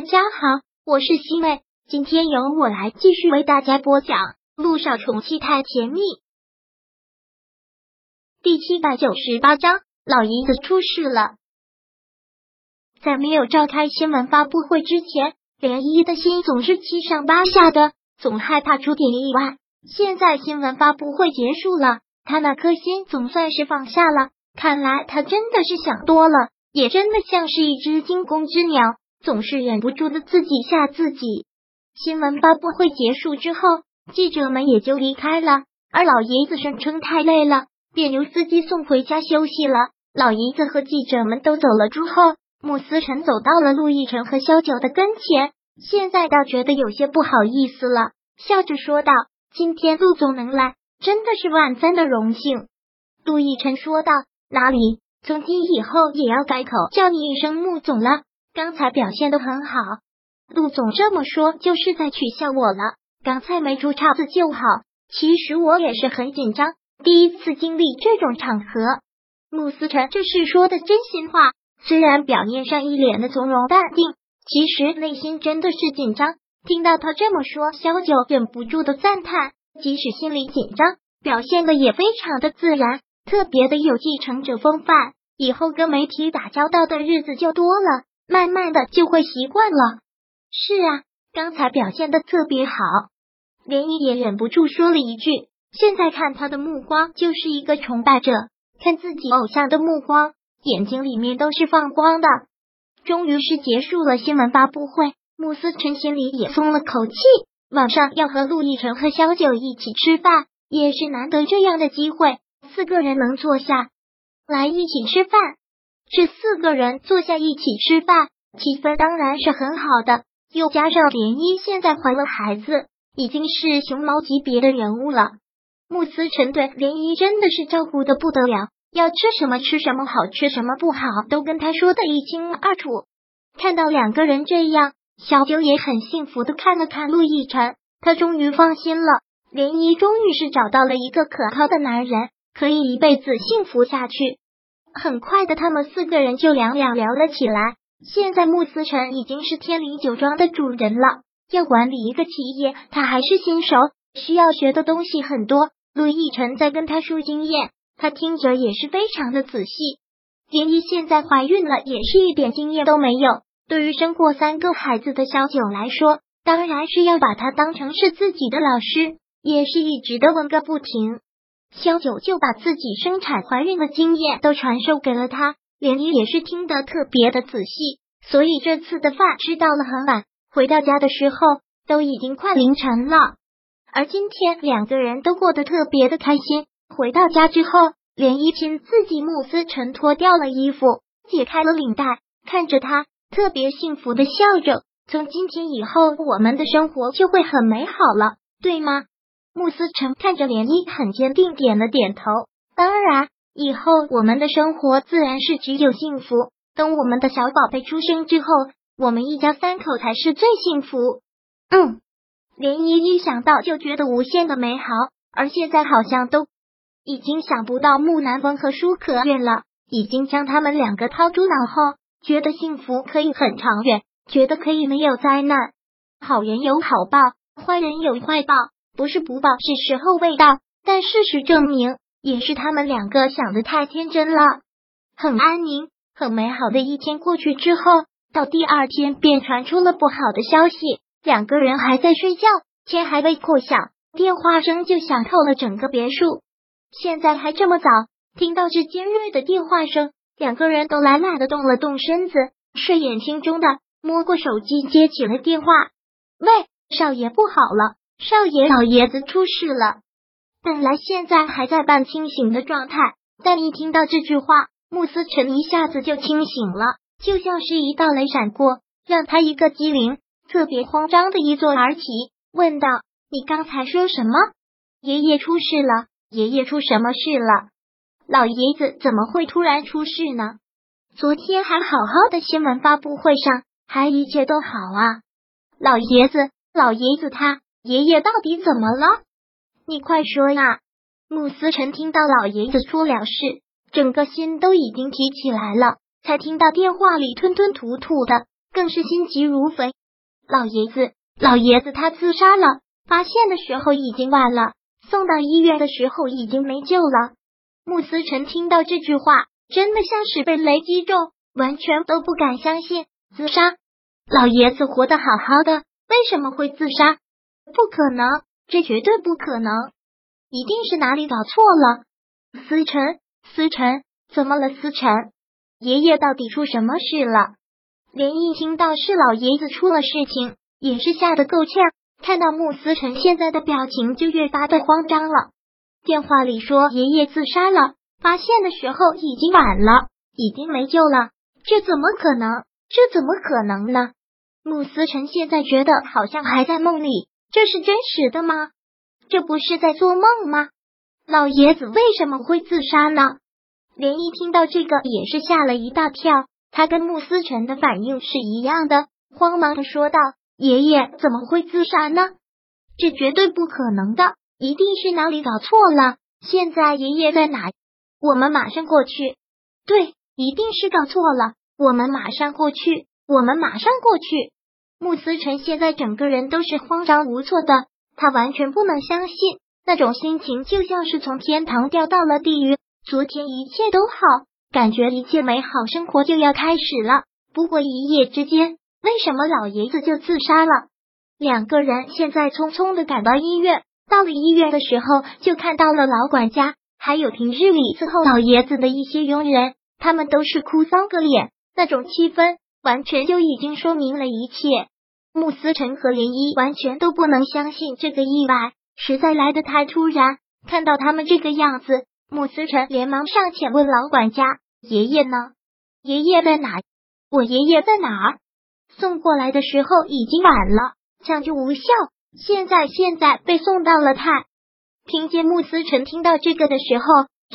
大家好，我是西妹，今天由我来继续为大家播讲《路上宠妻太甜蜜》第七百九十八章。老爷子出事了，在没有召开新闻发布会之前，连依的心总是七上八下的，总害怕出点意外。现在新闻发布会结束了，他那颗心总算是放下了。看来他真的是想多了，也真的像是一只惊弓之鸟，总是忍不住的自己吓自己。新闻发布会结束之后，记者们也就离开了，而老爷子声称太累了。便由司机送回家休息了。老爷子和记者们都走了之后，穆思辰走到了陆亦辰和萧九的跟前，现在倒觉得有些不好意思了，笑着说道：“今天陆总能来，真的是万分的荣幸。”陆亦辰说道：“哪里，从今以后也要改口叫你一声穆总了。刚才表现的很好，陆总这么说就是在取笑我了。刚才没出岔子就好，其实我也是很紧张。”第一次经历这种场合，穆思辰这是说的真心话。虽然表面上一脸的从容淡定，其实内心真的是紧张。听到他这么说，萧九忍不住的赞叹，即使心里紧张，表现的也非常的自然，特别的有继承者风范。以后跟媒体打交道的日子就多了，慢慢的就会习惯了。是啊，刚才表现的特别好，连依也忍不住说了一句。现在看他的目光就是一个崇拜者，看自己偶像的目光，眼睛里面都是放光的。终于是结束了新闻发布会，穆思辰心里也松了口气。晚上要和陆亦辰和萧九一起吃饭，也是难得这样的机会，四个人能坐下来一起吃饭。这四个人坐下一起吃饭，气氛当然是很好的。又加上莲漪现在怀了孩子，已经是熊猫级别的人物了。慕思辰对涟漪真的是照顾的不得了，要吃什么吃什么，好吃什么不好都跟他说的一清二楚。看到两个人这样，小九也很幸福的看了看陆亦辰，他终于放心了。涟漪终于是找到了一个可靠的男人，可以一辈子幸福下去。很快的，他们四个人就两两聊了起来。现在穆思辰已经是天灵酒庄的主人了，要管理一个企业，他还是新手，需要学的东西很多。陆亦辰在跟他说经验，他听着也是非常的仔细。莲漪现在怀孕了，也是一点经验都没有。对于生过三个孩子的小九来说，当然是要把他当成是自己的老师，也是一直的问个不停。萧九就把自己生产怀孕的经验都传授给了他，莲漪也是听得特别的仔细，所以这次的饭吃到了很晚，回到家的时候都已经快凌晨了。而今天两个人都过得特别的开心。回到家之后，连依亲自己慕思辰脱掉了衣服，解开了领带，看着他特别幸福的笑着。从今天以后，我们的生活就会很美好了，对吗？穆思辰看着连依，很坚定点了点头。当然，以后我们的生活自然是只有幸福。等我们的小宝贝出生之后，我们一家三口才是最幸福。嗯。涟漪一想到就觉得无限的美好，而现在好像都已经想不到木南风和舒可愿了，已经将他们两个抛诸脑后，觉得幸福可以很长远，觉得可以没有灾难。好人有好报，坏人有坏报，不是不报，是时候未到。但事实证明，也是他们两个想的太天真了。很安宁、很美好的一天过去之后，到第二天便传出了不好的消息。两个人还在睡觉，天还未破晓，电话声就响透了整个别墅。现在还这么早，听到这尖锐的电话声，两个人都懒懒的动了动身子，睡眼惺忪的摸过手机，接起了电话。喂，少爷，不好了，少爷，老爷子出事了。本来现在还在半清醒的状态，但一听到这句话，穆思辰一下子就清醒了，就像是一道雷闪过，让他一个机灵。特别慌张的一坐而起，问道：“你刚才说什么？爷爷出事了？爷爷出什么事了？老爷子怎么会突然出事呢？昨天还好好的，新闻发布会上还一切都好啊！老爷子，老爷子他爷爷到底怎么了？你快说呀！”穆思辰听到老爷子出了事，整个心都已经提起来了，才听到电话里吞吞吐吐的。更是心急如焚。老爷子，老爷子，他自杀了！发现的时候已经晚了，送到医院的时候已经没救了。穆思辰听到这句话，真的像是被雷击中，完全都不敢相信。自杀？老爷子活得好好的，为什么会自杀？不可能，这绝对不可能，一定是哪里搞错了。思辰，思辰，怎么了？思辰，爷爷到底出什么事了？连一听到是老爷子出了事情，也是吓得够呛。看到穆思辰现在的表情，就越发的慌张了。电话里说爷爷自杀了，发现的时候已经晚了，已经没救了。这怎么可能？这怎么可能呢？穆思辰现在觉得好像还在梦里，这是真实的吗？这不是在做梦吗？老爷子为什么会自杀呢？连一听到这个也是吓了一大跳，他跟穆思辰的反应是一样的，慌忙的说道：“爷爷怎么会自杀呢？这绝对不可能的，一定是哪里搞错了。现在爷爷在哪？我们马上过去。对，一定是搞错了，我们马上过去。”我们马上过去。穆思辰现在整个人都是慌张无措的，他完全不能相信，那种心情就像是从天堂掉到了地狱。昨天一切都好，感觉一切美好生活就要开始了。不过一夜之间，为什么老爷子就自杀了？两个人现在匆匆的赶到医院，到了医院的时候，就看到了老管家，还有平日里伺候老爷子的一些佣人，他们都是哭丧个脸，那种气氛。完全就已经说明了一切。穆思辰和林一完全都不能相信这个意外，实在来得太突然。看到他们这个样子，穆思辰连忙上前问老管家：“爷爷呢？爷爷在哪？我爷爷在哪？”送过来的时候已经晚了，抢救无效。现在现在被送到了太。听见穆思辰听到这个的时候，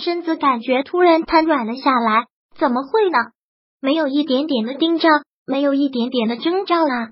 身子感觉突然瘫软了下来。怎么会呢？没有一点点的征兆，没有一点点的征兆啊！